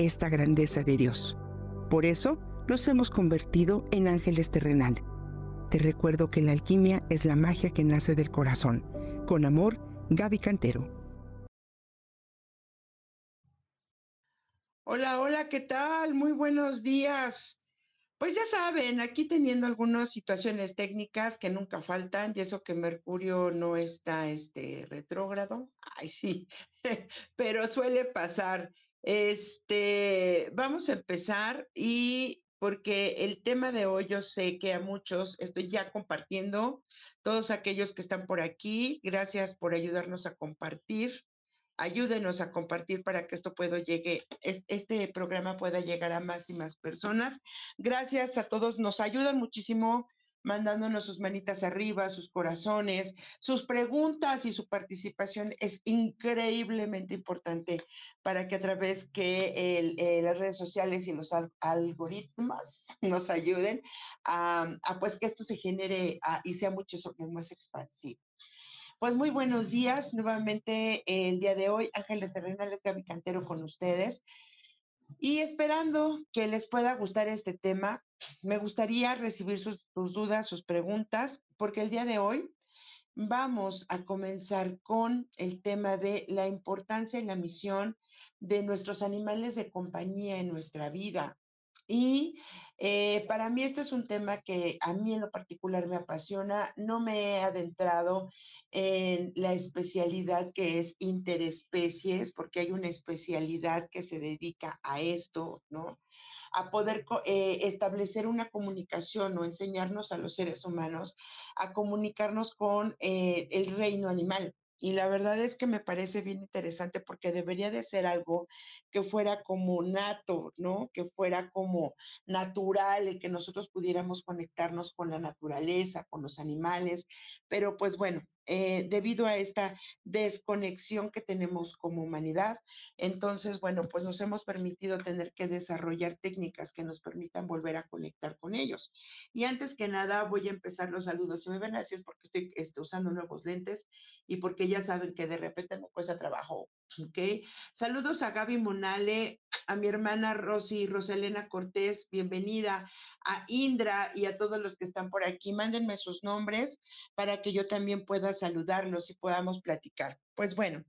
esta grandeza de Dios. Por eso nos hemos convertido en ángeles terrenales. Te recuerdo que la alquimia es la magia que nace del corazón. Con amor, Gaby Cantero. Hola, hola, ¿qué tal? Muy buenos días. Pues ya saben, aquí teniendo algunas situaciones técnicas que nunca faltan, y eso que Mercurio no está este retrógrado, ay sí, pero suele pasar. Este, vamos a empezar y porque el tema de hoy yo sé que a muchos estoy ya compartiendo, todos aquellos que están por aquí, gracias por ayudarnos a compartir. Ayúdenos a compartir para que esto pueda llegue, este programa pueda llegar a más y más personas. Gracias a todos, nos ayudan muchísimo mandándonos sus manitas arriba, sus corazones, sus preguntas y su participación es increíblemente importante para que a través que eh, las redes sociales y los algoritmos nos ayuden a, pues que esto se genere ah, y sea mucho más expansivo. Pues muy buenos días, nuevamente el día de hoy, Ángeles Terrenales, Gaby Cantero con ustedes. Y esperando que les pueda gustar este tema, me gustaría recibir sus, dudas, sus preguntas, porque el día de hoy vamos a comenzar con el tema de la importancia y la misión de nuestros animales de compañía en nuestra vida. Y eh, para mí este es un tema que a mí en lo particular me apasiona. No me he adentrado en la especialidad que es interespecies, porque hay una especialidad que se dedica a esto, ¿no? A poder eh, establecer una comunicación o enseñarnos a los seres humanos a comunicarnos con eh, el reino animal. Y la verdad es que me parece bien interesante porque debería de ser algo que fuera como nato, ¿no? Que fuera como natural, el que nosotros pudiéramos conectarnos con la naturaleza, con los animales. Pero pues bueno, eh, debido a esta desconexión que tenemos como humanidad. Entonces, bueno, pues nos hemos permitido tener que desarrollar técnicas que nos permitan volver a conectar con ellos. Y antes que nada, voy a empezar los saludos. Si me ven así es porque estoy este, usando nuevos lentes y porque ya saben que de repente me cuesta trabajo ¿ok? Saludos a Gaby Monale, a mi hermana Rosy Rosalena Cortés, bienvenida, a Indra y a todos los que están por aquí. Mándenme sus nombres para que yo también pueda saludarlos y podamos platicar. Pues bueno,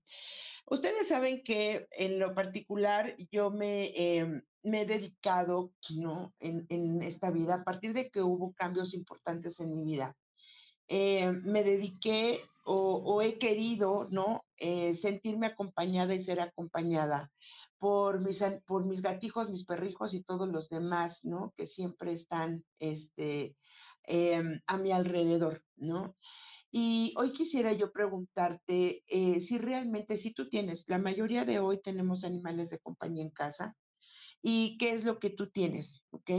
ustedes saben que en lo particular yo me, em, me he dedicado, ¿no? En, en, esta vida, a partir de que hubo cambios importantes en mi vida. Eh, me dediqué o, he querido, ¿no? Eh, sentirme acompañada y ser acompañada por mis, por mis gatijos, mis perrijos y todos los demás, ¿no? Que siempre están este, em, a mi alrededor, ¿no? Y hoy quisiera yo preguntarte eh, si realmente, si tú tienes, la mayoría de hoy tenemos animales de compañía en casa, y qué es lo que tú tienes, ¿ok?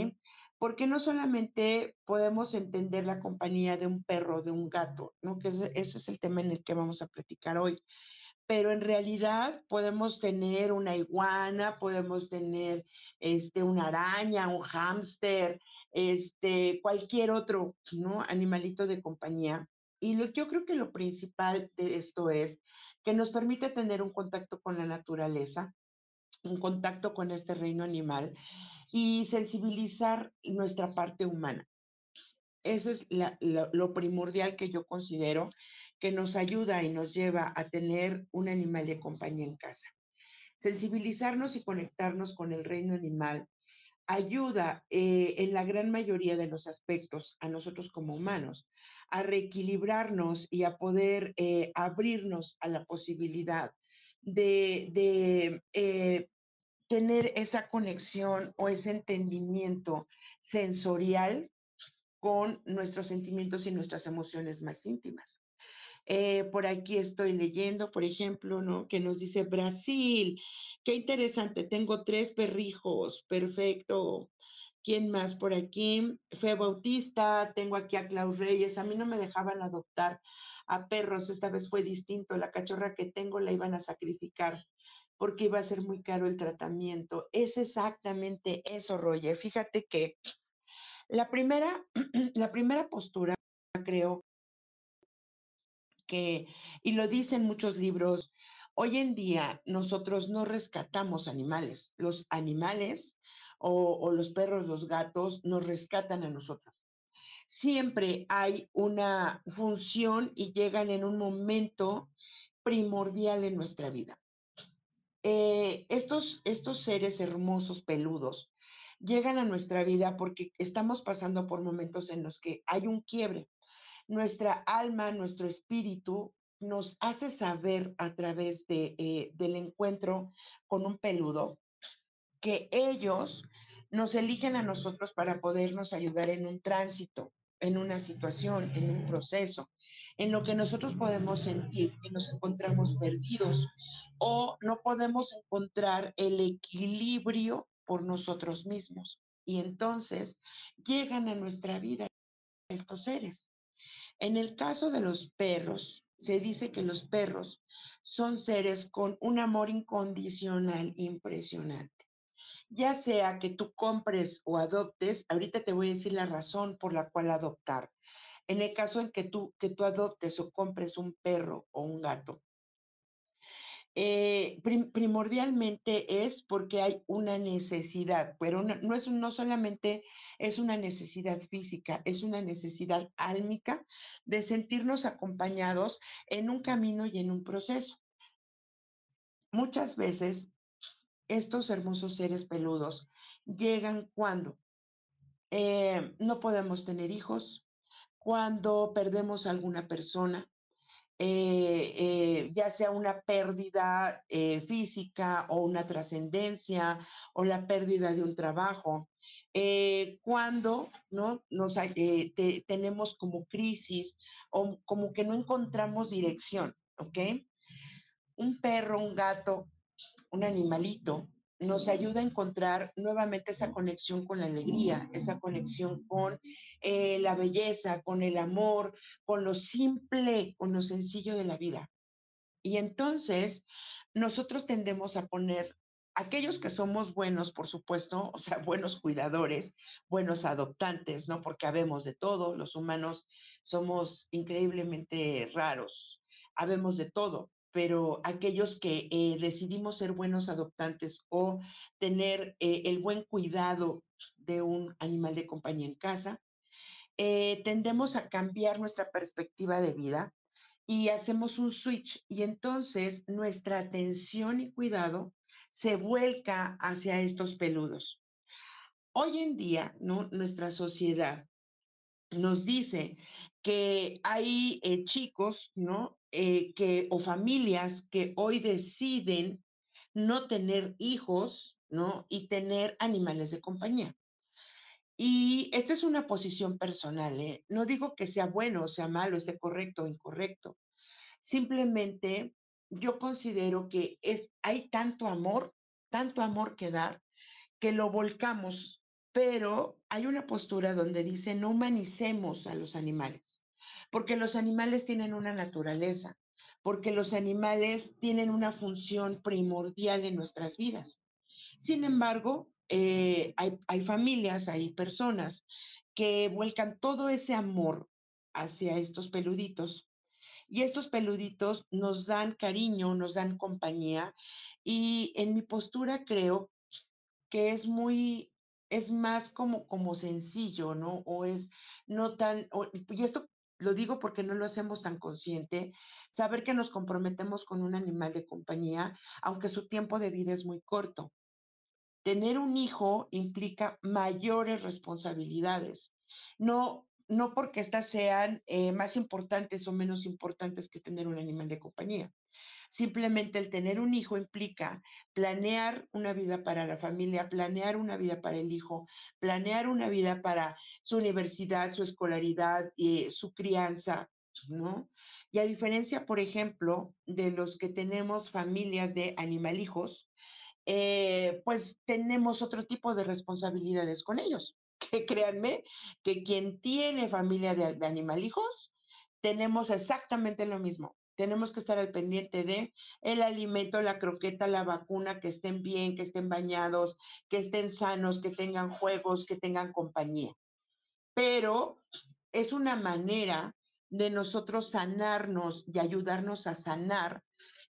porque no solamente podemos entender la compañía de un perro, de un gato, ¿no? Que ese, es el tema en el que vamos a platicar hoy. Pero en realidad podemos tener una iguana, podemos tener este, una araña, un hámster, este, cualquier otro ¿no? animalito de compañía. Y lo, yo creo que lo principal de esto es que nos permite tener un contacto con la naturaleza, un contacto con este reino animal y sensibilizar nuestra parte humana. Eso es lo primordial que yo considero que nos ayuda y nos lleva a tener un animal de compañía en casa. Sensibilizarnos y conectarnos con el reino animal ayuda eh, en la gran mayoría de los aspectos a nosotros como humanos a reequilibrarnos y a poder eh, abrirnos a la posibilidad de, eh, tener esa conexión o ese entendimiento sensorial con nuestros sentimientos y nuestras emociones más íntimas. Eh, por aquí estoy leyendo, por ejemplo, ¿no? que nos dice Brasil, Qué interesante, tengo tres perrijos, perfecto. ¿Quién más por aquí? Fe Bautista, tengo aquí a Klaus Reyes. A mí no me dejaban adoptar a perros, esta vez fue distinto. La cachorra que tengo la iban a sacrificar porque iba a ser muy caro el tratamiento. Es exactamente eso, Roger. Fíjate que la primera, la primera postura, creo y lo dicen muchos libros, hoy en día nosotros no rescatamos animales. Los animales o, los perros, los gatos, nos rescatan a nosotros. Siempre hay una función y llegan en un momento primordial en nuestra vida. Eh, estos, estos seres hermosos, peludos, llegan a nuestra vida porque estamos pasando por momentos en los que hay un quiebre. Nuestra alma, nuestro espíritu nos hace saber a través de, eh, del encuentro con un peludo que ellos nos eligen a nosotros para podernos ayudar en un tránsito, en una situación, en un proceso, en lo que nosotros podemos sentir que nos encontramos perdidos o no podemos encontrar el equilibrio por nosotros mismos. Y entonces llegan a nuestra vida estos seres. En el caso de los perros, se dice que los perros son seres con un amor incondicional impresionante ya sea que tú compres o adoptes, ahorita te voy a decir la razón por la cual adoptar. En el caso en que tú, que tú adoptes o compres un perro o un gato, eh, primordialmente es porque hay una necesidad, pero no, es, no solamente es una necesidad física, es una necesidad álmica de sentirnos acompañados en un camino y en un proceso. Muchas veces estos hermosos seres peludos llegan cuando eh, no podemos tener hijos, cuando perdemos a alguna persona, eh, eh, ya sea una pérdida física o una trascendencia o la pérdida de un trabajo, cuando ¿no? Nos, tenemos como crisis o como que no encontramos dirección, ¿ok? Un perro, un gato, un animalito, nos ayuda a encontrar nuevamente esa conexión con la alegría, esa conexión con eh, la belleza, con el amor, con lo simple, con lo sencillo de la vida. Y entonces nosotros tendemos a poner aquellos que somos buenos, por supuesto, o sea, buenos cuidadores, buenos adoptantes, ¿no? Porque habemos de todo, los humanos somos increíblemente raros, habemos de todo, pero aquellos que eh, decidimos ser buenos adoptantes o tener eh, el buen cuidado de un animal de compañía en casa, eh, tendemos a cambiar nuestra perspectiva de vida y hacemos un switch y entonces nuestra atención y cuidado se vuelca hacia estos peludos. Hoy en día, ¿no? nuestra sociedad nos dice que hay chicos, ¿no? Eh, que, o familias que hoy deciden no tener hijos, ¿no? Y tener animales de compañía. Y esta es una posición personal, ¿eh? No digo que sea bueno o sea malo, esté correcto o incorrecto. Simplemente yo considero que es, hay tanto amor, tanto amor que dar, que lo volcamos, pero hay una postura donde dice no humanicemos a los animales porque los animales tienen una naturaleza, porque los animales tienen una función primordial en nuestras vidas. Sin embargo, eh, hay, hay familias, hay personas que vuelcan todo ese amor hacia estos peluditos y estos peluditos nos dan cariño, nos dan compañía y en mi postura creo que es muy, es más como, como sencillo, ¿no? O es no tan, y esto lo digo porque no lo hacemos tan consciente, saber que nos comprometemos con un animal de compañía, aunque su tiempo de vida es muy corto. Tener un hijo implica mayores responsabilidades, no, no porque éstas sean eh, más importantes o menos importantes que tener un animal de compañía. Simplemente el tener un hijo implica planear una vida para la familia, planear una vida para el hijo, planear una vida para su universidad, su escolaridad, y su crianza, ¿no? Y a diferencia, por ejemplo, de los que tenemos familias de animalijos, eh, pues tenemos otro tipo de responsabilidades con ellos. Que créanme que quien tiene familia de, de animalijos, tenemos exactamente lo mismo. Tenemos que estar al pendiente de el alimento, la croqueta, la vacuna, que estén bien, que estén bañados, que estén sanos, que tengan juegos, que tengan compañía. Pero es una manera de nosotros sanarnos y ayudarnos a sanar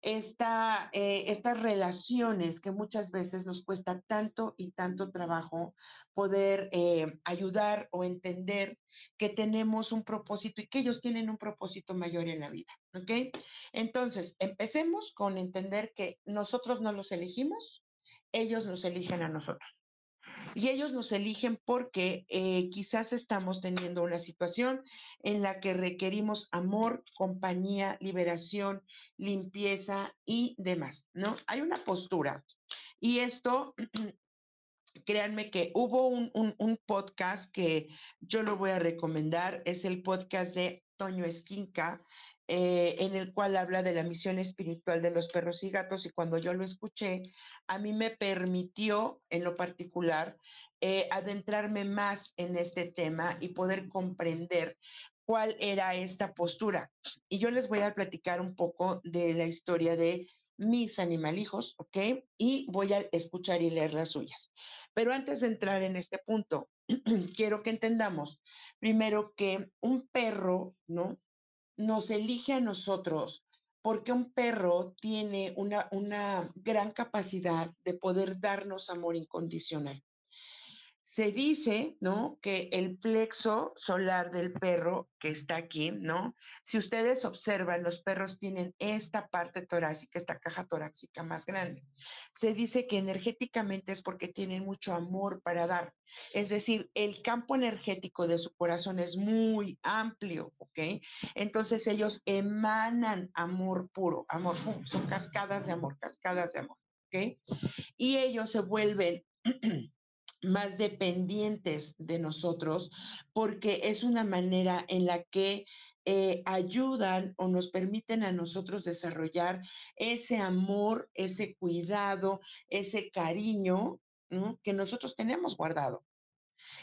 esta, eh, estas relaciones que muchas veces nos cuesta tanto y tanto trabajo poder eh, ayudar o entender que tenemos un propósito y que ellos tienen un propósito mayor en la vida. ¿Ok? Entonces, empecemos con entender que nosotros no los elegimos, ellos nos eligen a nosotros. Y ellos nos eligen porque eh, quizás estamos teniendo una situación en la que requerimos amor, compañía, liberación, limpieza y demás, ¿no? Hay una postura. Y esto créanme que hubo un, un, podcast que yo lo voy a recomendar, es el podcast de Toño Esquinca, eh, en el cual habla de la misión espiritual de los perros y gatos y cuando yo lo escuché, a mí me permitió en lo particular eh, adentrarme más en este tema y poder comprender cuál era esta postura. Y yo les voy a platicar un poco de la historia de mis animalijos, ¿ok? Y voy a escuchar y leer las suyas. Pero antes de entrar en este punto, quiero que entendamos primero que un perro, ¿no? Nos elige a nosotros porque un perro tiene una, una gran capacidad de poder darnos amor incondicional se dice, ¿no? Que el plexo solar del perro que está aquí, ¿no? Si ustedes observan, los perros tienen esta parte torácica, esta caja torácica más grande. Se dice que energéticamente es porque tienen mucho amor para dar. Es decir, el campo energético de su corazón es muy amplio, ¿ok? Entonces ellos emanan amor puro, amor, son cascadas de amor, cascadas de amor, ¿ok? Y ellos se vuelven más dependientes de nosotros, porque es una manera en la que eh, ayudan o nos permiten a nosotros desarrollar ese amor, ese cuidado, ese cariño que nosotros tenemos guardado.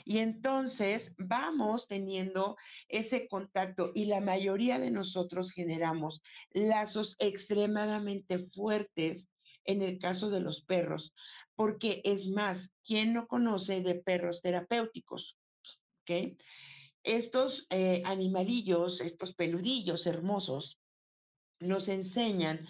Y entonces vamos teniendo ese contacto y la mayoría de nosotros generamos lazos extremadamente fuertes en el caso de los perros, porque es más, ¿quién no conoce de perros terapéuticos? ¿Ok? Estos eh, animalillos, estos peludillos hermosos, nos enseñan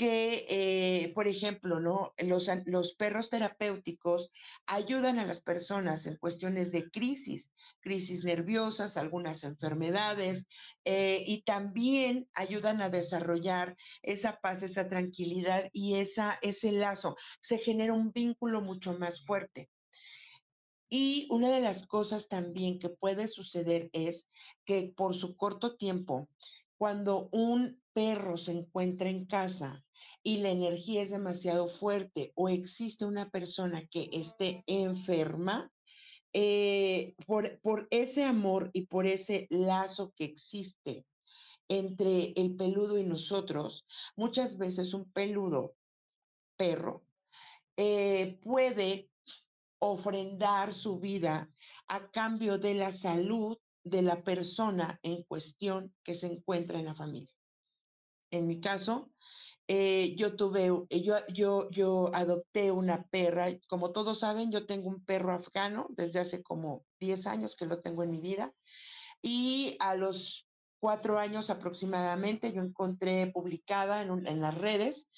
que, eh, por ejemplo, ¿no? Los, los, perros terapéuticos ayudan a las personas en cuestiones de crisis, crisis nerviosas, algunas enfermedades, eh, y también ayudan a desarrollar esa paz, esa tranquilidad y esa, ese lazo. Se genera un vínculo mucho más fuerte. Y una de las cosas también que puede suceder es que por su corto tiempo, cuando un perro se encuentra en casa y la energía es demasiado fuerte o existe una persona que esté enferma, eh, por, por ese amor y por ese lazo que existe entre el peludo y nosotros, muchas veces un peludo perro eh, puede ofrendar su vida a cambio de la salud de la persona en cuestión que se encuentra en la familia. En mi caso, eh, yo tuve, eh, yo, yo, yo adopté una perra, como todos saben, yo tengo un perro afgano desde hace como 10 años que lo tengo en mi vida, y a los cuatro años aproximadamente yo encontré publicada en, en las redes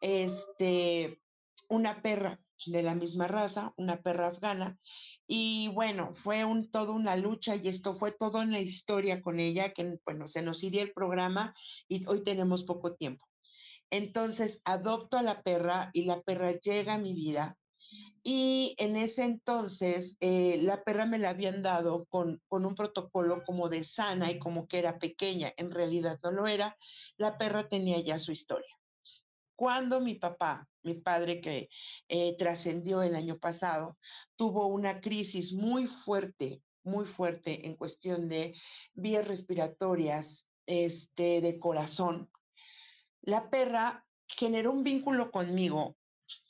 este, una perra de la misma raza, una perra afgana, y bueno, fue un, todo una lucha y esto fue todo en la historia con ella, que bueno, se nos iría el programa y hoy tenemos poco tiempo. Entonces adopto a la perra y la perra llega a mi vida. Y en ese entonces eh, la perra me la habían dado con, con un protocolo como de sana y como que era pequeña. En realidad no lo era. La perra tenía ya su historia. Cuando mi papá, mi padre que eh, trascendió el año pasado, tuvo una crisis muy fuerte, muy fuerte en cuestión de vías respiratorias, este, de corazón, la perra generó un vínculo conmigo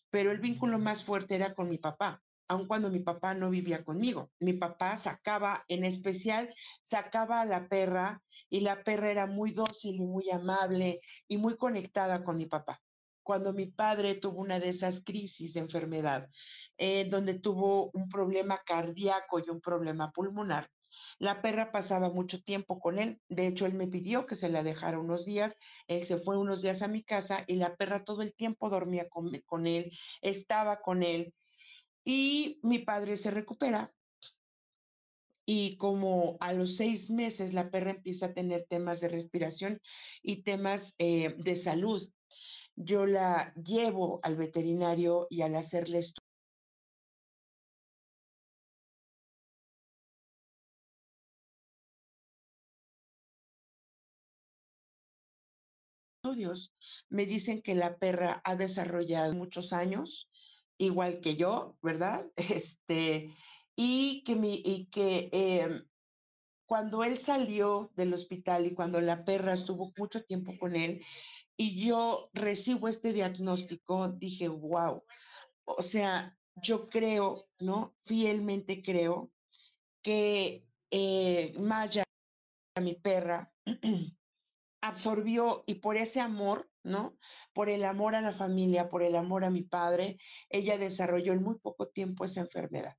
pero el vínculo más fuerte era con mi papá, aun cuando mi papá no vivía conmigo. Mi papá sacaba, en especial, sacaba a la perra y la perra era muy dócil y muy amable y muy conectada con mi papá. Cuando mi padre tuvo una de esas crisis de enfermedad, eh, donde tuvo un problema cardíaco y un problema pulmonar, la perra pasaba mucho tiempo con él. De hecho, él me pidió que se la dejara unos días. Él se fue unos días a mi casa y la perra todo el tiempo dormía con, él, estaba con él. Y mi padre se recupera y como a los seis meses la perra empieza a tener temas de respiración y temas eh, de salud, yo la llevo al veterinario y al hacerle estudios, me dicen que la perra ha desarrollado muchos años igual que yo, ¿verdad? Este, y que, mi, y que em, cuando él salió del hospital y cuando la perra estuvo mucho tiempo con él y yo recibo este diagnóstico, dije, wow, o sea, yo creo, ¿no? Fielmente creo que eh, Maya, mi perra, absorbió y por ese amor, ¿no? Por el amor a la familia, por el amor a mi padre, ella desarrolló en muy poco tiempo esa enfermedad.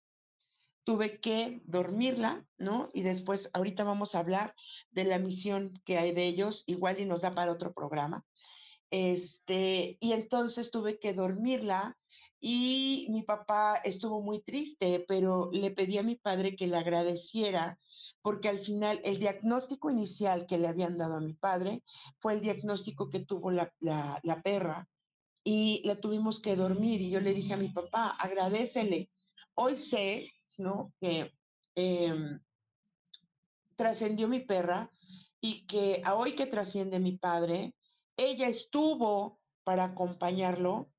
Tuve que dormirla, ¿no? Y después, ahorita vamos a hablar de la misión que hay de ellos, igual y nos da para otro programa. Este, y entonces tuve que dormirla y mi papá estuvo muy triste, pero le pedí a mi padre que le agradeciera porque al final el diagnóstico inicial que le habían dado a mi padre fue el diagnóstico que tuvo la, perra y la tuvimos que dormir y yo le dije a mi papá, agradecele. Hoy sé, ¿no? Que em, trascendió mi perra y que a hoy que trasciende mi padre, ella estuvo para acompañarlo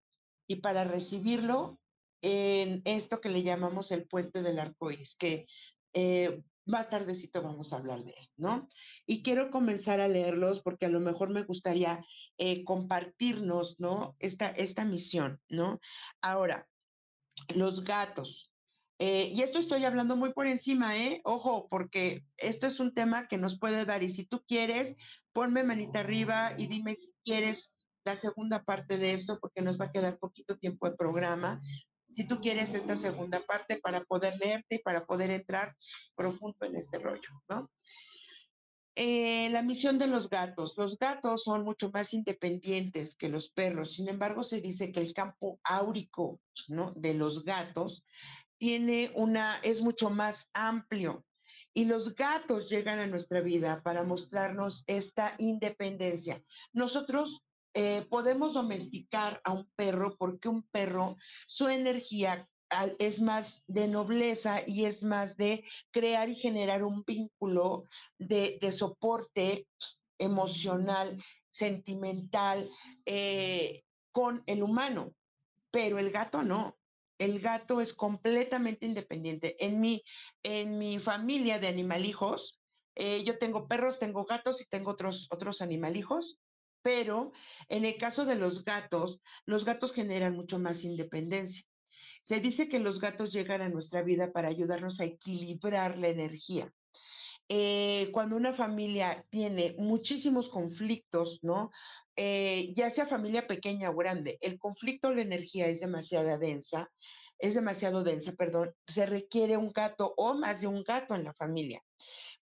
y para recibirlo en esto que le llamamos el puente del arco iris, que eh, más tardecito vamos a hablar de él, ¿no? Y quiero comenzar a leerlos porque a lo mejor me gustaría eh, compartirnos, ¿no? Esta, esta misión, ¿no? Ahora, los gatos. Eh, y esto estoy hablando muy por encima, ¿eh? Ojo, porque esto es un tema que nos puede dar. Y si tú quieres, ponme manita arriba y dime si quieres la segunda parte de esto, porque nos va a quedar poquito tiempo de programa si tú quieres esta segunda parte para poder leerte y para poder entrar profundo en este rollo, ¿no? Eh, la misión de los gatos. Los gatos son mucho más independientes que los perros. Sin embargo, se dice que el campo áurico ¿no? de los gatos tiene una, es mucho más amplio. Y los gatos llegan a nuestra vida para mostrarnos esta independencia. Nosotros eh, podemos domesticar a un perro porque un perro, su energía es más de nobleza y es más de crear y generar un vínculo de, soporte emocional, sentimental eh, con el humano, pero el gato no. El gato es completamente independiente. En mi, en mi familia de animalijos, eh, yo tengo perros, tengo gatos y tengo otros, otros animalijos. Pero en el caso de los gatos, los gatos generan mucho más independencia. Se dice que los gatos llegan a nuestra vida para ayudarnos a equilibrar la energía. Eh, cuando una familia tiene muchísimos conflictos, ¿no? Eh, ya sea familia pequeña o grande, el conflicto la energía es demasiado densa, es demasiado densa, perdón, se requiere un gato o más de un gato en la familia.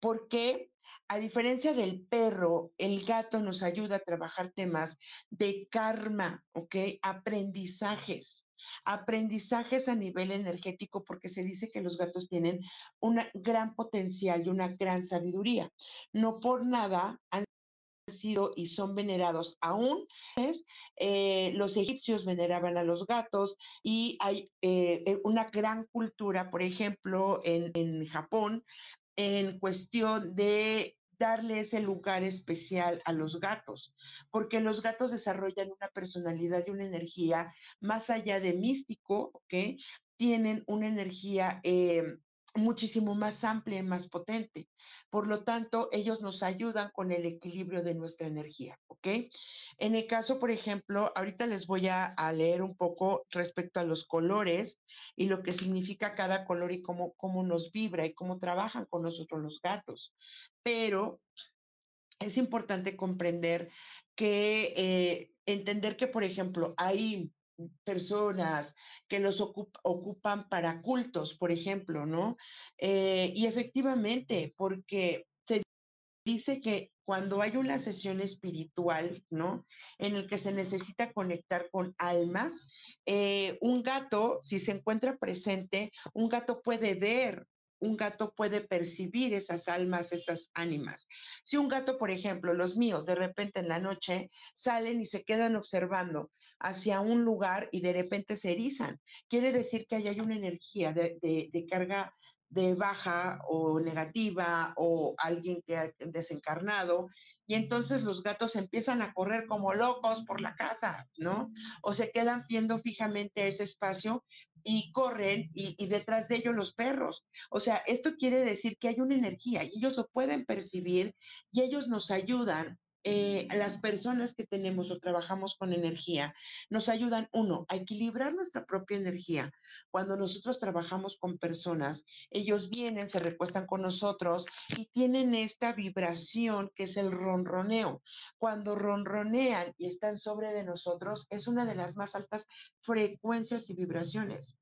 ¿Por qué? a diferencia del perro, el gato nos ayuda a trabajar temas de karma, ¿ok? Aprendizajes. Aprendizajes a nivel energético, porque se dice que los gatos tienen un gran potencial y una gran sabiduría. No por nada han sido y son venerados aún. Eh, los egipcios veneraban a los gatos y hay eh, una gran cultura, por ejemplo, en, en Japón, en cuestión de darle ese lugar especial a los gatos, porque los gatos desarrollan una personalidad y una energía más allá de místico, ¿ok? Tienen una energía eh, muchísimo más amplia y más potente. Por lo tanto, ellos nos ayudan con el equilibrio de nuestra energía, ¿ok? En el caso, por ejemplo, ahorita les voy a, leer un poco respecto a los colores y lo que significa cada color y cómo, cómo nos vibra y cómo trabajan con nosotros los gatos. Pero es importante comprender que, eh, entender que, por ejemplo, hay personas que los ocupan para cultos, por ejemplo, ¿no? Eh, y efectivamente, porque se dice que cuando hay una sesión espiritual, ¿no? En el que se necesita conectar con almas, eh, un gato, si se encuentra presente, un gato puede ver un gato puede percibir esas almas, esas ánimas. Si un gato, por ejemplo, los míos, de repente en la noche salen y se quedan observando hacia un lugar y de repente se erizan, quiere decir que ahí hay una energía de, de carga de baja o negativa o alguien que ha desencarnado y entonces los gatos empiezan a correr como locos por la casa, ¿no? O se quedan viendo fijamente ese espacio y corren y, detrás de ellos los perros. O sea, esto quiere decir que hay una energía y ellos lo pueden percibir y ellos nos ayudan eh, las personas que tenemos o trabajamos con energía nos ayudan, uno, a equilibrar nuestra propia energía. Cuando nosotros trabajamos con personas, ellos vienen, se recuestan con nosotros y tienen esta vibración que es el ronroneo. Cuando ronronean y están sobre de nosotros, es una de las más altas frecuencias y vibraciones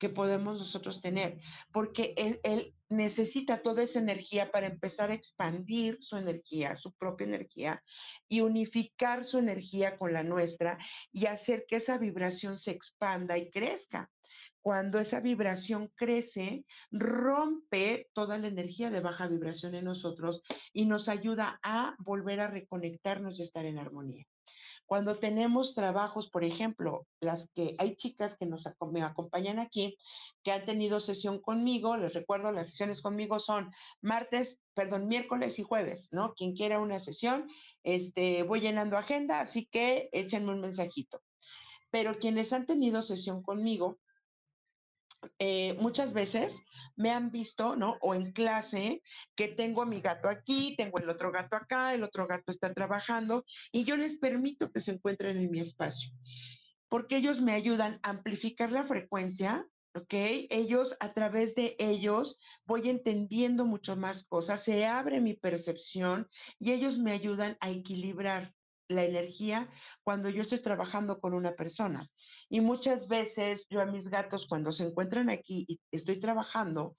que podemos nosotros tener, porque él, necesita toda esa energía para empezar a expandir su energía, su propia energía, y unificar su energía con la nuestra y hacer que esa vibración se expanda y crezca. Cuando esa vibración crece, rompe toda la energía de baja vibración en nosotros y nos ayuda a volver a reconectarnos y estar en armonía. Cuando tenemos trabajos, por ejemplo, las que hay chicas que me acompañan aquí, que han tenido sesión conmigo, les recuerdo, las sesiones conmigo son martes, perdón, miércoles y jueves, ¿no? Quien quiera una sesión, este, voy llenando agenda, así que échenme un mensajito. Pero quienes han tenido sesión conmigo, eh, muchas veces me han visto, ¿no? O en clase, que tengo a mi gato aquí, tengo el otro gato acá, el otro gato está trabajando y yo les permito que se encuentren en mi espacio, porque ellos me ayudan a amplificar la frecuencia. ¿Ok? Ellos, a través de ellos, voy entendiendo mucho más cosas, se abre mi percepción y ellos me ayudan a equilibrar la energía cuando yo estoy trabajando con una persona. Y muchas veces yo a mis gatos, cuando se encuentran aquí y estoy trabajando,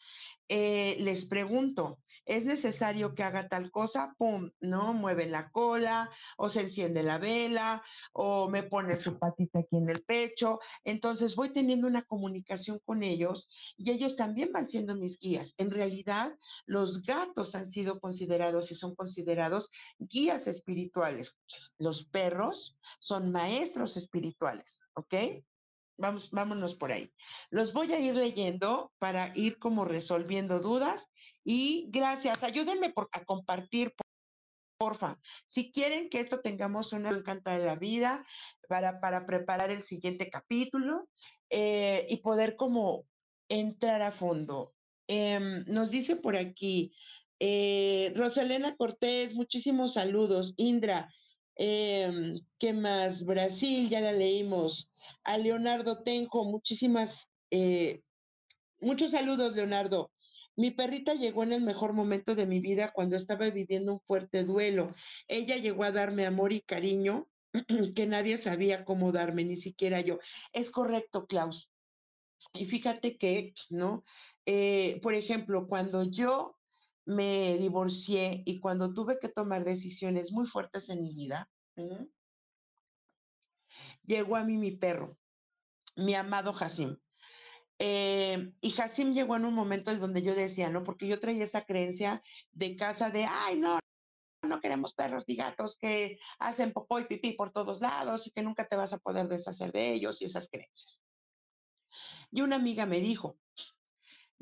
eh, les pregunto, es necesario que haga tal cosa, pum, ¿no? Mueve la cola, o se enciende la vela, o me pone su patita aquí en el pecho. Entonces voy teniendo una comunicación con ellos y ellos también van siendo mis guías. En realidad, los gatos han sido considerados y son considerados guías espirituales. Los perros son maestros espirituales, ¿ok? Vamos, vámonos por ahí. Los voy a ir leyendo para ir como resolviendo dudas y gracias. Ayúdenme por, a compartir, porfa. Si quieren que esto tengamos una encanta de la vida para, para preparar el siguiente capítulo eh, y poder como entrar a fondo. Em, nos dice por aquí, eh, Rosalena Cortés, muchísimos saludos. Indra, em, ¿qué más? Brasil, ya la leímos a Leonardo Tenjo, muchísimas, eh, muchos saludos, Leonardo. Mi perrita llegó en el mejor momento de mi vida cuando estaba viviendo un fuerte duelo. Ella llegó a darme amor y cariño que nadie sabía cómo darme, ni siquiera yo. Es correcto, Klaus. Y fíjate que, ¿no? Eh, por ejemplo, cuando yo me divorcié y cuando tuve que tomar decisiones muy fuertes en mi vida, llegó a mí mi perro, mi amado Jacim. Eh, y Jacim llegó en un momento en donde yo decía, ¿no? Porque yo traía esa creencia de casa de, ay, no, no queremos perros ni gatos que hacen popó y pipí por todos lados y que nunca te vas a poder deshacer de ellos y esas creencias. Y una amiga me dijo,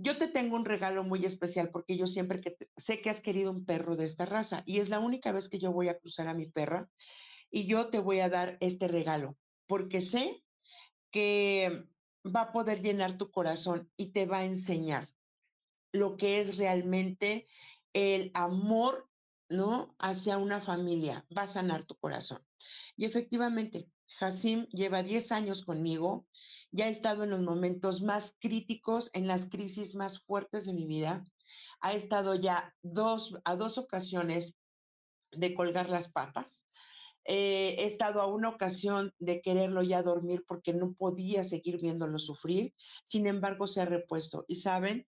yo te tengo un regalo muy especial porque yo siempre que sé que has querido un perro de esta raza y es la única vez que yo voy a cruzar a mi perra y yo te voy a dar este regalo porque sé que va a poder llenar tu corazón y te va a enseñar. lo que es realmente el amor, ¿no? Hacia una familia, va a sanar tu corazón. Y efectivamente, Hasim lleva 10 años conmigo, ya ha estado en los momentos más críticos, en las crisis más fuertes de mi vida. Ha estado ya dos, a dos ocasiones de colgar las patas. Eh, he estado a una ocasión de quererlo ya dormir porque no podía seguir viéndolo sufrir. Sin embargo, se ha repuesto. Y saben,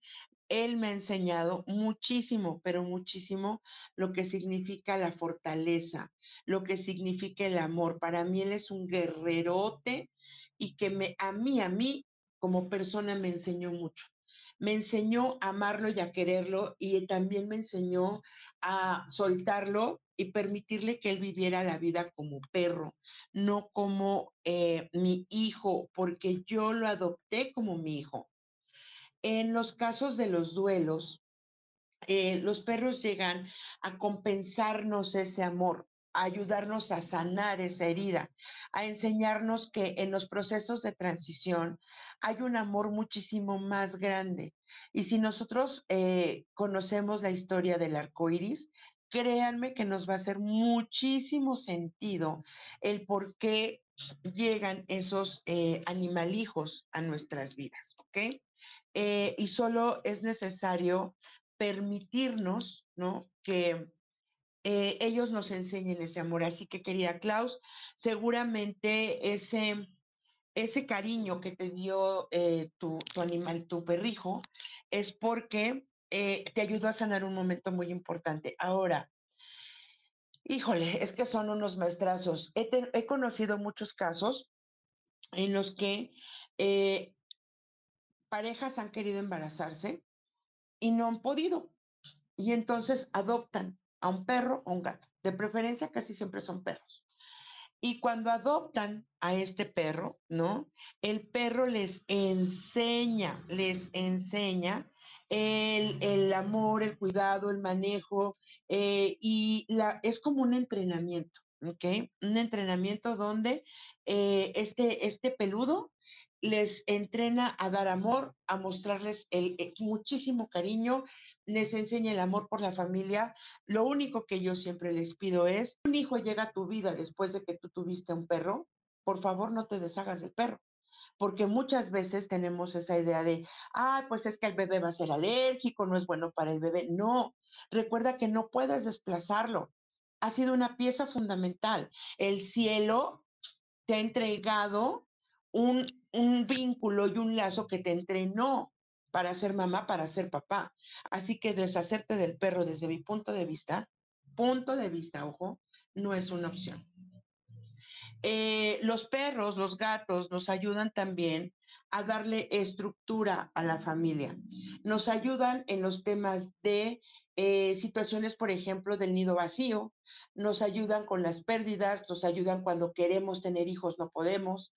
él me ha enseñado muchísimo, pero muchísimo lo que significa la fortaleza, lo que significa el amor. Para mí él es un guerrerote y que me, a mí, a mí como persona me enseñó mucho. Me enseñó a amarlo y a quererlo y también me enseñó a soltarlo y permitirle que él viviera la vida como perro, no como eh, mi hijo, porque yo lo adopté como mi hijo. En los casos de los duelos, eh, los perros llegan a compensarnos ese amor, a ayudarnos a sanar esa herida, a enseñarnos que en los procesos de transición hay un amor muchísimo más grande. Y si nosotros eh, conocemos la historia del arco iris, créanme que nos va a hacer muchísimo sentido el por qué llegan esos eh, animalijos a nuestras vidas, ¿ok? Eh, y solo es necesario permitirnos, ¿no? Que eh, ellos nos enseñen ese amor. Así que, querida Klaus, seguramente ese, ese cariño que te dio eh, tu, tu, animal, tu perrijo, es porque te ayudó a sanar un momento muy importante. Ahora, híjole, es que son unos maestrazos. He, he conocido muchos casos en los que parejas han querido embarazarse y no han podido. Y entonces adoptan a un perro o un gato. De preferencia casi siempre son perros. Y cuando adoptan a este perro, ¿no? El perro les enseña, les enseña el, el amor, el cuidado, el manejo, eh, y la, es como un entrenamiento, ¿ok? Un entrenamiento donde eh, este, este peludo les entrena a dar amor, a mostrarles el, eh, muchísimo cariño, les enseña el amor por la familia. Lo único que yo siempre les pido es, un hijo llega a tu vida después de que tú tuviste un perro, por favor no te deshagas del perro. Porque muchas veces tenemos esa idea de, ah, pues es que el bebé va a ser alérgico, no es bueno para el bebé. No, recuerda que no puedes desplazarlo. Ha sido una pieza fundamental. El cielo te ha entregado un, un vínculo y un lazo que te entrenó para ser mamá, para ser papá. Así que deshacerte del perro desde mi punto de vista, punto de vista, ojo, no es una opción. Eh, los perros, los gatos nos ayudan también a darle estructura a la familia. Nos ayudan en los temas de eh, situaciones, por ejemplo, del nido vacío, nos ayudan con las pérdidas, nos ayudan cuando queremos tener hijos, no podemos,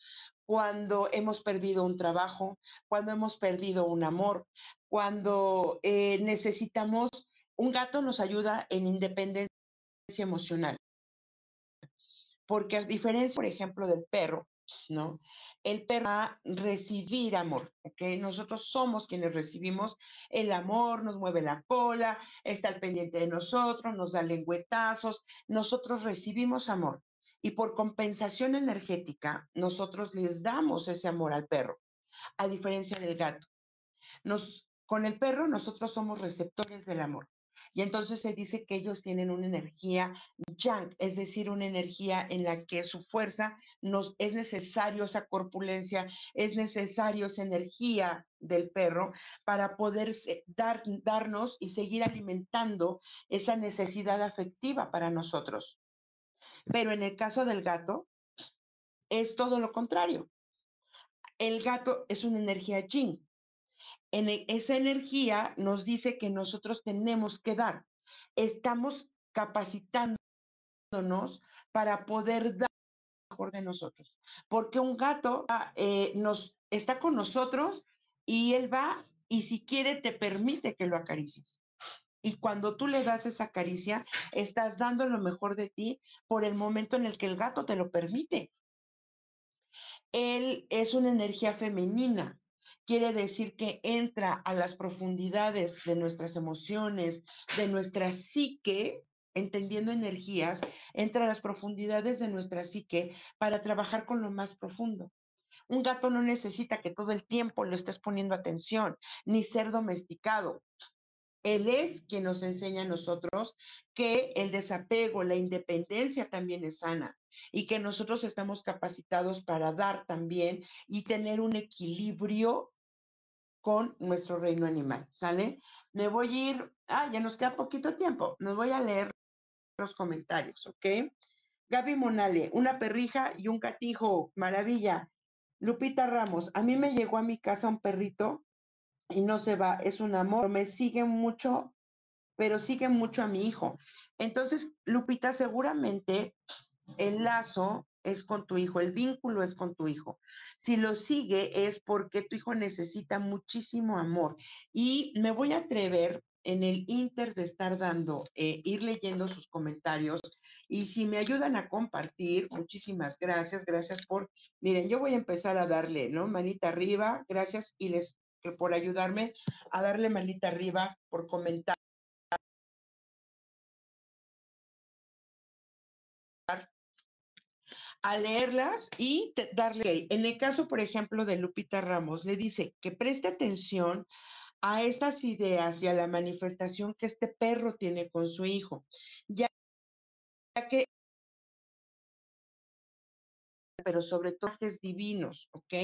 cuando hemos perdido un trabajo, cuando hemos perdido un amor, cuando eh, necesitamos, un gato nos ayuda en independencia emocional. Porque a diferencia, por ejemplo, del perro, ¿no? El perro va a recibir amor, ¿ok? Nosotros somos quienes recibimos el amor, nos mueve la cola, está al pendiente de nosotros, nos da lengüetazos, nosotros recibimos amor. Y por compensación energética, nosotros les damos ese amor al perro, a diferencia del gato. Con el perro nosotros somos receptores del amor. Y entonces se dice que ellos tienen una energía yang, es decir, una energía en la que su fuerza nos es necesario esa corpulencia, es necesario esa energía del perro para poder dar, darnos y seguir alimentando esa necesidad afectiva para nosotros. Pero en el caso del gato, es todo lo contrario. El gato es una energía yin. En e, esa energía nos dice que nosotros tenemos que dar. Estamos capacitándonos para poder dar mejor de nosotros. Porque un gato eh, nos está con nosotros y él va y si quiere te permite que lo acaricies. Y cuando tú le das esa caricia, estás dando lo mejor de ti por el momento en el que el gato te lo permite. Él es una energía femenina quiere decir que entra a las profundidades de nuestras emociones, de nuestra psique, entendiendo energías, entra a las profundidades de nuestra psique para trabajar con lo más profundo. Un gato no necesita que todo el tiempo lo estés poniendo atención, ni ser domesticado. Él es quien nos enseña a nosotros que el desapego, la independencia también es sana y que nosotros estamos capacitados para dar también y tener un equilibrio con nuestro reino animal, ¿sale? Me voy a ir, ah, ya nos queda poquito tiempo, nos voy a leer los comentarios, ¿ok? Gaby Monale, una perrija y un catijo, maravilla. Lupita Ramos, a mí me llegó a mi casa un perrito y no se va, es un amor, me sigue mucho, pero sigue mucho a mi hijo. Entonces, Lupita, seguramente el lazo es con tu hijo, el vínculo es con tu hijo. Si lo sigue es porque tu hijo necesita muchísimo amor. Y me voy a atrever en el inter de estar dando, eh, ir leyendo sus comentarios. Y si me ayudan a compartir, muchísimas gracias, gracias por, miren, yo voy a empezar a darle, ¿no? Manita arriba, gracias y les por ayudarme a darle manita arriba por comentar a leerlas y darle. En el caso, por ejemplo, de Lupita Ramos, le dice que preste atención a estas ideas y a la manifestación que este perro tiene con su hijo, ya que pero sobre todo divinos, ¿ok?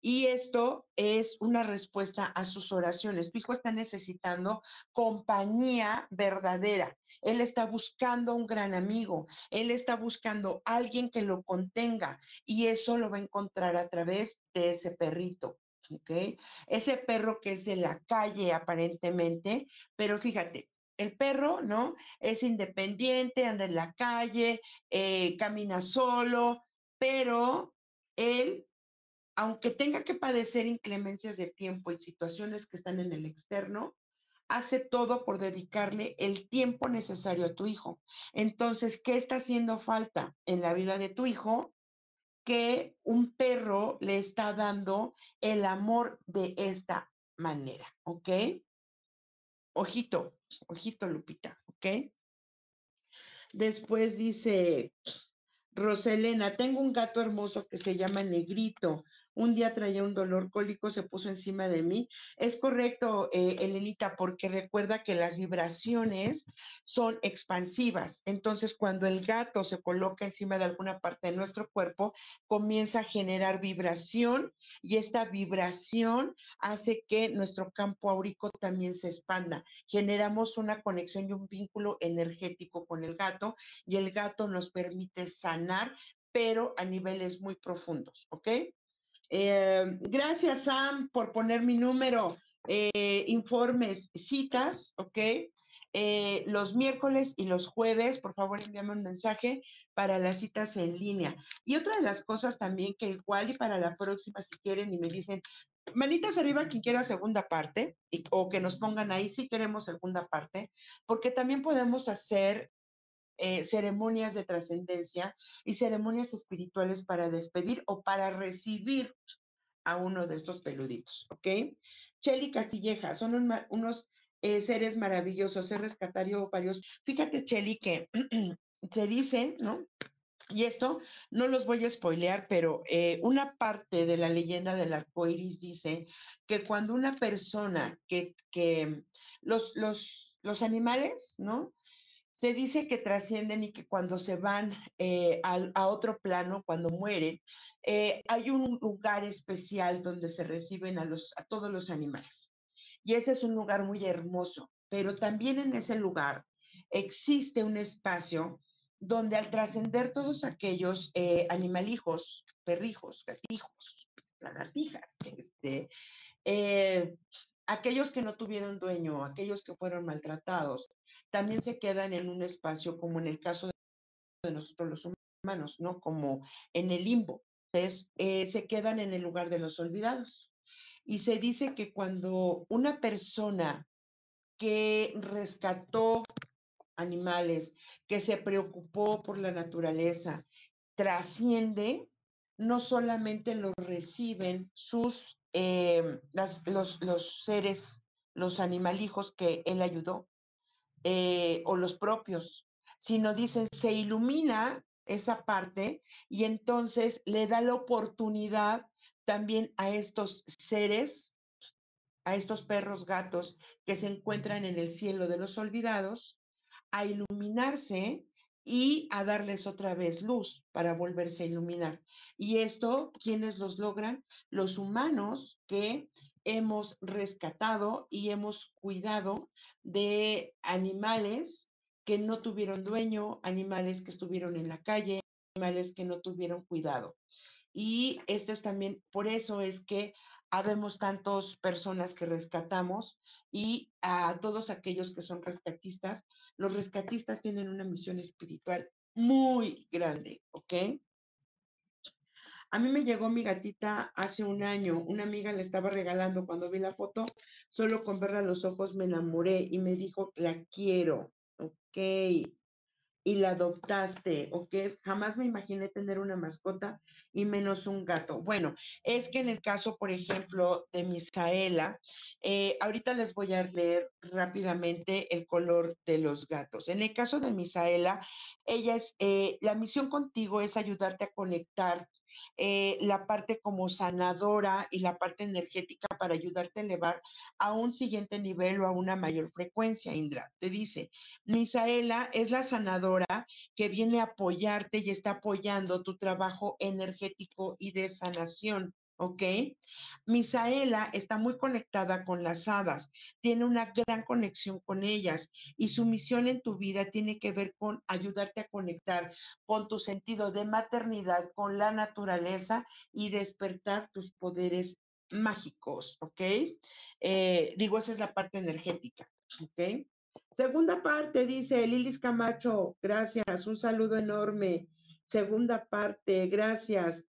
Y esto es una respuesta a sus oraciones. Tu hijo está necesitando compañía verdadera. Él está buscando un gran amigo. Él está buscando alguien que lo contenga y eso lo va a encontrar a través de ese perrito. ¿ok? Ese perro que es de la calle aparentemente, pero fíjate, el perro, ¿no? Es independiente, anda en la calle, eh, camina solo, pero él, aunque tenga que padecer inclemencias de tiempo y situaciones que están en el externo, hace todo por dedicarle el tiempo necesario a tu hijo. Entonces, ¿qué está haciendo falta en la vida de tu hijo? Que un perro le está dando el amor de esta manera, ¿ok? Ojito, ojito, Lupita, ¿ok? Después dice, Roselena, tengo un gato hermoso que se llama Negrito. Un día traía un dolor cólico, se puso encima de mí. Es correcto, eh, Elenita, porque recuerda que las vibraciones son expansivas. Entonces, cuando el gato se coloca encima de alguna parte de nuestro cuerpo, comienza a generar vibración y esta vibración hace que nuestro campo áurico también se expanda. Generamos una conexión y un vínculo energético con el gato y el gato nos permite sanar pero a niveles muy profundos, ¿ok? Eh, gracias, Sam, por poner mi número. Eh, informes, citas, ¿ok? Eh, los miércoles y los jueves, por favor, envíame un mensaje para las citas en línea. Y otra de las cosas también que igual y para la próxima, si quieren y me dicen, manitas arriba quien quiera segunda parte, o que nos pongan ahí si queremos segunda parte, porque también podemos hacer eh, ceremonias de trascendencia y ceremonias espirituales para despedir o para recibir a uno de estos peluditos, ¿ok? Cheli Castilleja, son unos eh, seres maravillosos, he rescatario varios. Fíjate, Cheli, que se dice, ¿no? Y esto no los voy a spoilear, pero eh, una parte de la leyenda del arco iris dice que cuando una persona que, que los, los, los animales, ¿no? Se dice que trascienden y que cuando se van eh, a, otro plano, cuando mueren, eh, hay un lugar especial donde se reciben a, todos los animales. Y ese es un lugar muy hermoso, pero también en ese lugar existe un espacio donde al trascender todos aquellos eh, animalijos, perrijos, gatijos, lagartijas, este, aquellos que no tuvieron dueño, aquellos que fueron maltratados, también se quedan en un espacio como en el caso de nosotros los humanos, ¿no? Como en el limbo. Entonces, eh, se quedan en el lugar de los olvidados. Y se dice que cuando una persona que rescató animales, que se preocupó por la naturaleza, trasciende, no solamente lo reciben sus em, los, los seres, los animalijos que él ayudó, eh, o los propios, sino dicen, se ilumina esa parte y entonces le da la oportunidad también a estos seres, a estos perros gatos que se encuentran en el cielo de los olvidados, a iluminarse y a darles otra vez luz para volverse a iluminar. Y esto, ¿quiénes los logran? Los humanos que hemos rescatado y hemos cuidado de animales que no tuvieron dueño, animales que estuvieron en la calle, animales que no tuvieron cuidado. Y esto es también, por eso es que habemos tantas personas que rescatamos y a todos aquellos que son rescatistas, los rescatistas tienen una misión espiritual muy grande, ¿ok? A mí me llegó mi gatita hace un año, una amiga le estaba regalando cuando vi la foto, solo con verla los ojos me enamoré y me dijo, la quiero, ¿ok? Y la adoptaste, o que jamás me imaginé tener una mascota y menos un gato. Bueno, es que en el caso, por ejemplo, de Misaela, eh, ahorita les voy a leer rápidamente el color de los gatos. En el caso de Misaela, ella es, eh, la misión contigo es ayudarte a conectar eh, la parte como sanadora y la parte energética para ayudarte a elevar a un siguiente nivel o a una mayor frecuencia, Indra. Te dice, Misaela es la sanadora que viene a apoyarte y está apoyando tu trabajo energético y de sanación. ¿Ok? Misaela está muy conectada con las hadas, tiene una gran conexión con ellas y su misión en tu vida tiene que ver con ayudarte a conectar con tu sentido de maternidad, con la naturaleza y despertar tus poderes mágicos, ¿ok? Eh, digo, esa es la parte energética, ¿ok? Segunda parte, dice Lilis Camacho, gracias, un saludo enorme. Segunda parte, gracias.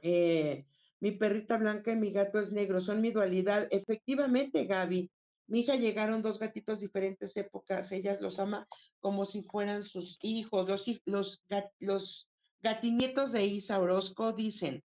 Eh, mi perrita blanca y mi gato es negro, son mi dualidad. Efectivamente, Gaby, mi hija llegaron dos gatitos diferentes épocas, ellas los ama como si fueran sus hijos. Los, los, gatinietos de Isa Orozco dicen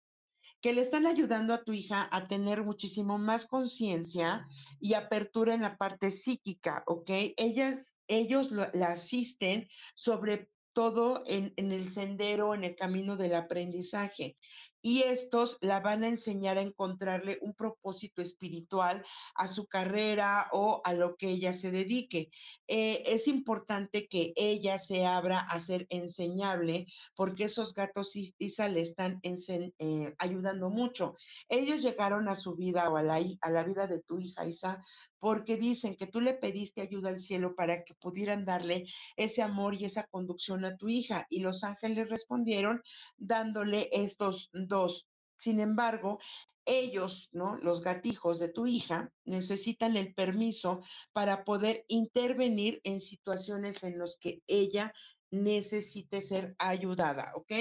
que le están ayudando a tu hija a tener muchísimo más conciencia y apertura en la parte psíquica, ¿ok? Ellas, ellos la asisten sobre todo en, en, el sendero, en el camino del aprendizaje y estos la van a enseñar a encontrarle un propósito espiritual a su carrera o a lo que ella se dedique. Eh, es importante que ella se abra a ser enseñable porque esos gatos Isa le están eh, ayudando mucho. Ellos llegaron a su vida o a la, a la vida de tu hija Isa porque dicen que tú le pediste ayuda al cielo para que pudieran darle ese amor y esa conducción a tu hija. Y los ángeles respondieron dándole estos dos. Sin embargo, ellos, ¿no? Los gatijos de tu hija necesitan el permiso para poder intervenir en situaciones en las que ella necesite ser ayudada, ¿ok?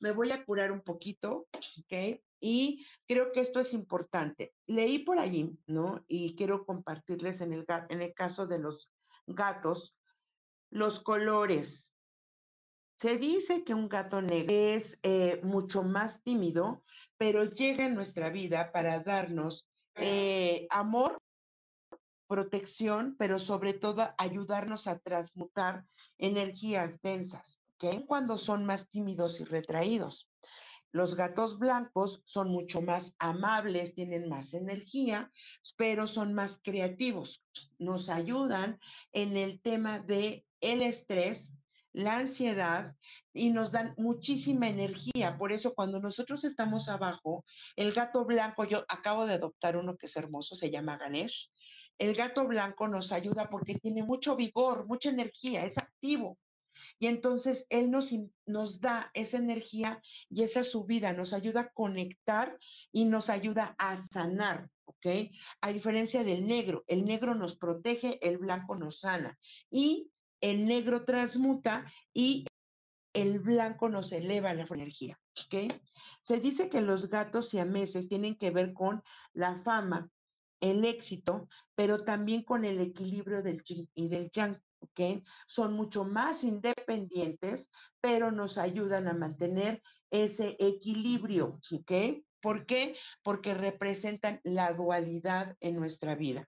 Me voy a curar un poquito, ¿ok? Y creo que esto es importante. Leí por allí, ¿no? Y quiero compartirles en el, en el caso de los gatos, los colores. Se dice que un gato negro es eh, mucho más tímido, pero llega en nuestra vida para darnos eh, amor, protección, pero sobre todo ayudarnos a transmutar energías densas, ¿ok? Cuando son más tímidos y retraídos. Los gatos blancos son mucho más amables, tienen más energía, pero son más creativos. Nos ayudan en el tema de el estrés, la ansiedad y nos dan muchísima energía. Por eso cuando nosotros estamos abajo, el gato blanco, yo acabo de adoptar uno que es hermoso, se llama Ganesh. El gato blanco nos ayuda porque tiene mucho vigor, mucha energía, es activo. Y entonces Él nos, da esa energía y esa subida, nos ayuda a conectar y nos ayuda a sanar, ¿ok? A diferencia del negro, el negro nos protege, el blanco nos sana. Y el negro transmuta y el blanco nos eleva la energía, ¿ok? Se dice que los gatos siameses tienen que ver con la fama, el éxito, pero también con el equilibrio del yin y del yang. Son mucho más independientes, pero nos ayudan a mantener ese equilibrio, ¿ok? ¿Por qué? Porque representan la dualidad en nuestra vida.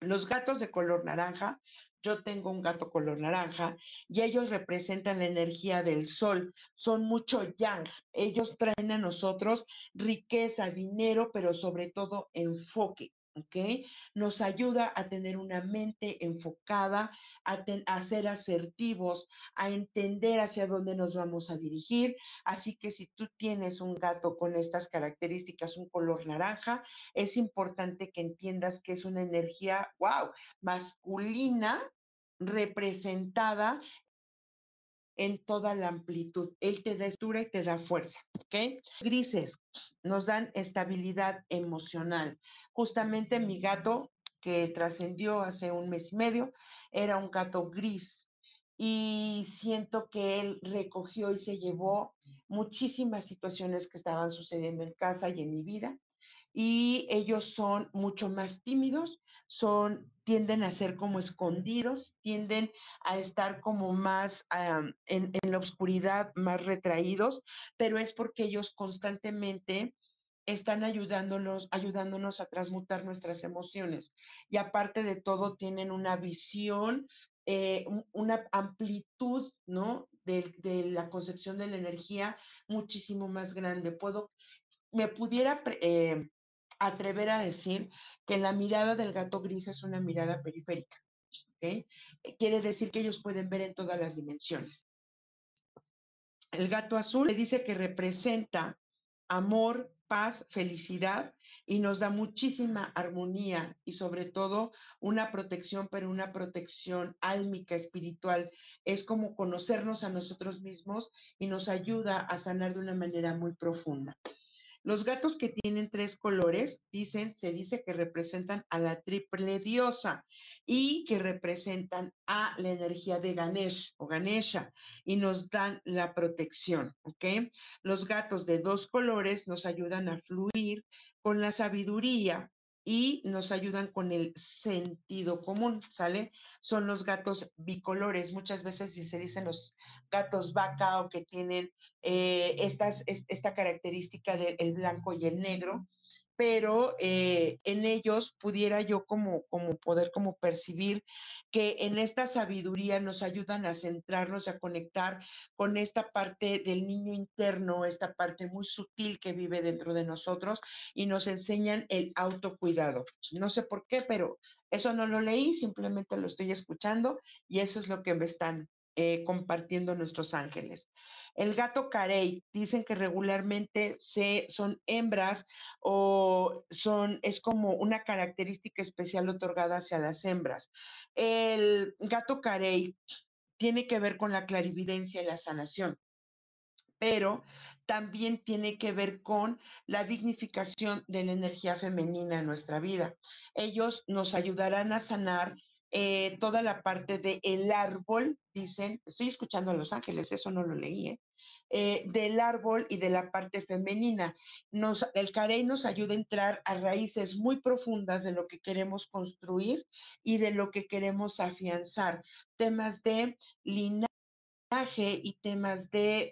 Los gatos de color naranja, yo tengo un gato color naranja y ellos representan la energía del sol, son mucho yang, ellos traen a nosotros riqueza, dinero, pero sobre todo enfoque. ¿Ok? Nos ayuda a tener una mente enfocada, a, ser asertivos, a entender hacia dónde nos vamos a dirigir. Así que si tú tienes un gato con estas características, un color naranja, es importante que entiendas que es una energía, wow, masculina representada en toda la amplitud. Él te da estructura y te da fuerza, ¿ok? Grises nos dan estabilidad emocional. Justamente mi gato, que trascendió hace un mes y medio, era un gato gris y siento que él recogió y se llevó muchísimas situaciones que estaban sucediendo en casa y en mi vida y ellos son mucho más tímidos, son tienden a ser como escondidos, tienden a estar como más en, la oscuridad, más retraídos, pero es porque ellos constantemente están ayudándonos, ayudándonos a transmutar nuestras emociones. Y aparte de todo, tienen una visión, eh, una amplitud, ¿no? De, de, la concepción de la energía muchísimo más grande. Puedo, me pudiera eh, atrever a decir que la mirada del gato gris es una mirada periférica. ¿okay? Quiere decir que ellos pueden ver en todas las dimensiones. El gato azul le dice que representa amor, paz, felicidad y nos da muchísima armonía y sobre todo una protección, pero una protección álmica, espiritual. Es como conocernos a nosotros mismos y nos ayuda a sanar de una manera muy profunda. Los gatos que tienen tres colores, dicen, se dice que representan a la triple diosa y que representan a la energía de Ganesh o Ganesha y nos dan la protección, ¿ok? Los gatos de dos colores nos ayudan a fluir con la sabiduría, y nos ayudan con el sentido común, ¿sale? Son los gatos bicolores. Muchas veces si se dicen los gatos vaca o que tienen eh, estas, esta característica del blanco y el negro, pero eh, en ellos pudiera yo como, como poder como percibir que en esta sabiduría nos ayudan a centrarnos, a conectar con esta parte del niño interno, esta parte muy sutil que vive dentro de nosotros y nos enseñan el autocuidado. No sé por qué, pero eso no lo leí, simplemente lo estoy escuchando y eso es lo que me están eh, compartiendo nuestros ángeles. El gato carey, dicen que regularmente se, son hembras o son, es como una característica especial otorgada hacia las hembras. El gato carey tiene que ver con la clarividencia y la sanación, pero también tiene que ver con la dignificación de la energía femenina en nuestra vida. Ellos nos ayudarán a sanar eh, toda la parte del el árbol, dicen, estoy escuchando a Los Ángeles, eso no lo leí, ¿eh? Eh, del árbol y de la parte femenina. El carey nos ayuda a entrar a raíces muy profundas de lo que queremos construir y de lo que queremos afianzar. Temas de linaje y temas de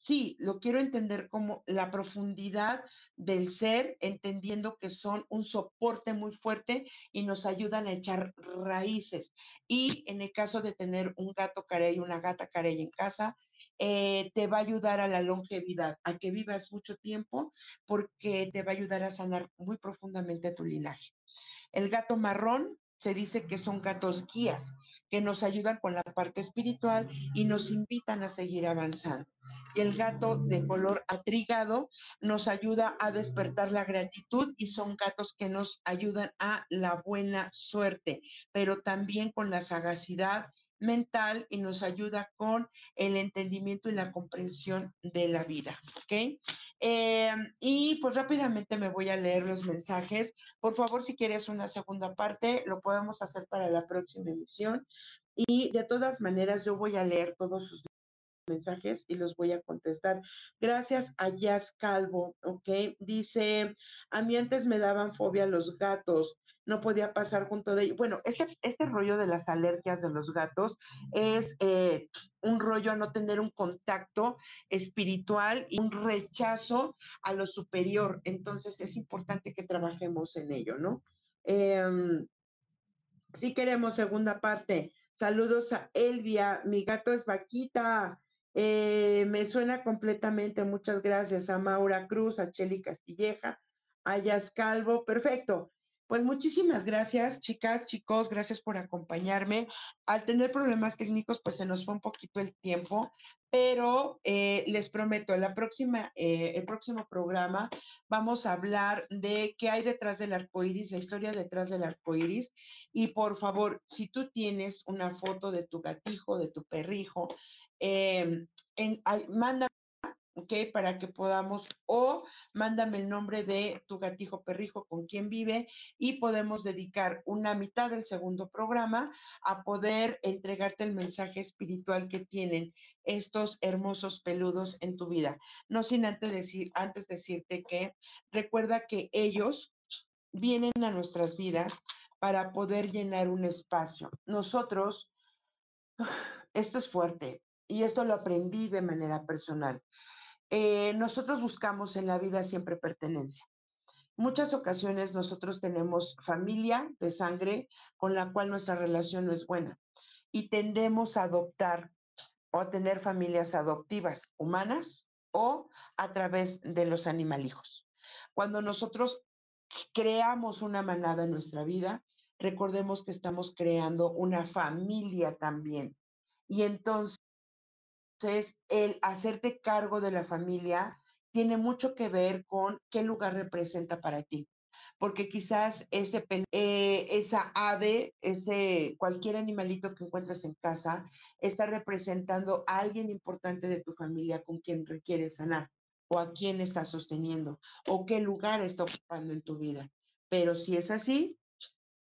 Sí, lo quiero entender como la profundidad del ser, entendiendo que son un soporte muy fuerte y nos ayudan a echar raíces. Y en el caso de tener un gato carey, una gata carey en casa, eh, te va a ayudar a la longevidad, a que vivas mucho tiempo, porque te va a ayudar a sanar muy profundamente tu linaje. El gato marrón se dice que son gatos guías, que nos ayudan con la parte espiritual y nos invitan a seguir avanzando. Y el gato de color atrigado nos ayuda a despertar la gratitud y son gatos que nos ayudan a la buena suerte, pero también con la sagacidad mental y nos ayuda con el entendimiento y la comprensión de la vida. ¿Ok? Eh, y pues rápidamente me voy a leer los mensajes. Por favor, si quieres una segunda parte, lo podemos hacer para la próxima emisión. Y de todas maneras, yo voy a leer todos sus mensajes y los voy a contestar. Gracias a Jazz Calvo, ¿ok? Dice, a mí antes me daban fobia los gatos, no podía pasar junto de ellos. Bueno, este, este rollo de las alergias de los gatos es eh, un rollo a no tener un contacto espiritual y un rechazo a lo superior. Entonces es importante que trabajemos en ello, ¿no? Eh, si queremos segunda parte. Saludos a Elvia, mi gato es vaquita. Eh, me suena completamente, muchas gracias a Maura Cruz, a Cheli Castilleja, a Yas Calvo, perfecto. Pues muchísimas gracias, chicas, chicos, gracias por acompañarme. Al tener problemas técnicos, pues se nos fue un poquito el tiempo, pero eh, les prometo, la próxima, eh, el próximo programa vamos a hablar de qué hay detrás del arco iris, la historia detrás del arco iris. Y por favor, si tú tienes una foto de tu gatijo, de tu perrijo, en, manda ¿ok? Para que podamos, o mándame el nombre de tu gatijo perrijo con quien vive y podemos dedicar una mitad del segundo programa a poder entregarte el mensaje espiritual que tienen estos hermosos peludos en tu vida. No sin antes, decir, antes decirte que recuerda que ellos vienen a nuestras vidas para poder llenar un espacio. Nosotros, esto es fuerte y esto lo aprendí de manera personal. Eh, nosotros buscamos en la vida siempre pertenencia. Muchas ocasiones nosotros tenemos familia de sangre con la cual nuestra relación no es buena y tendemos a adoptar o a tener familias adoptivas humanas o a través de los animalijos. Cuando nosotros creamos una manada en nuestra vida, recordemos que estamos creando una familia también. Y entonces entonces, el hacerte cargo de la familia tiene mucho que ver con qué lugar representa para ti. Porque quizás ese, eh, esa ave, ese cualquier animalito que encuentres en casa, está representando a alguien importante de tu familia con quien requieres sanar, o a quién está sosteniendo, o qué lugar está ocupando en tu vida. Pero si es así,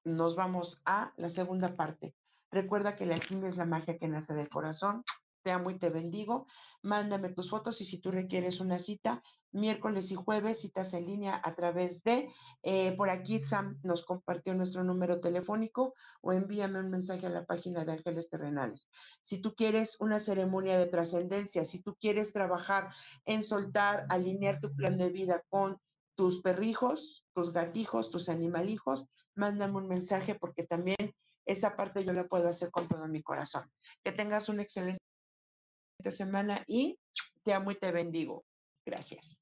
nos vamos a la segunda parte. Recuerda que la alquimia es la magia que nace del corazón te amo y te bendigo. Mándame tus fotos y si tú requieres una cita, miércoles y jueves, citas en línea a través de, eh, por aquí Sam nos compartió nuestro número telefónico o envíame un mensaje a la página de Ángeles Terrenales. Si tú quieres una ceremonia de trascendencia, si tú quieres trabajar en soltar, alinear tu plan de vida con tus perrijos, tus gatijos, tus animalijos, mándame un mensaje porque también esa parte yo la puedo hacer con todo mi corazón. Que tengas un excelente semana y te amo y te bendigo. Gracias.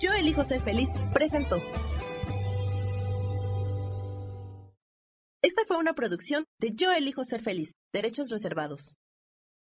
Yo elijo ser feliz, presento. Esta fue una producción de Yo elijo ser feliz, derechos reservados.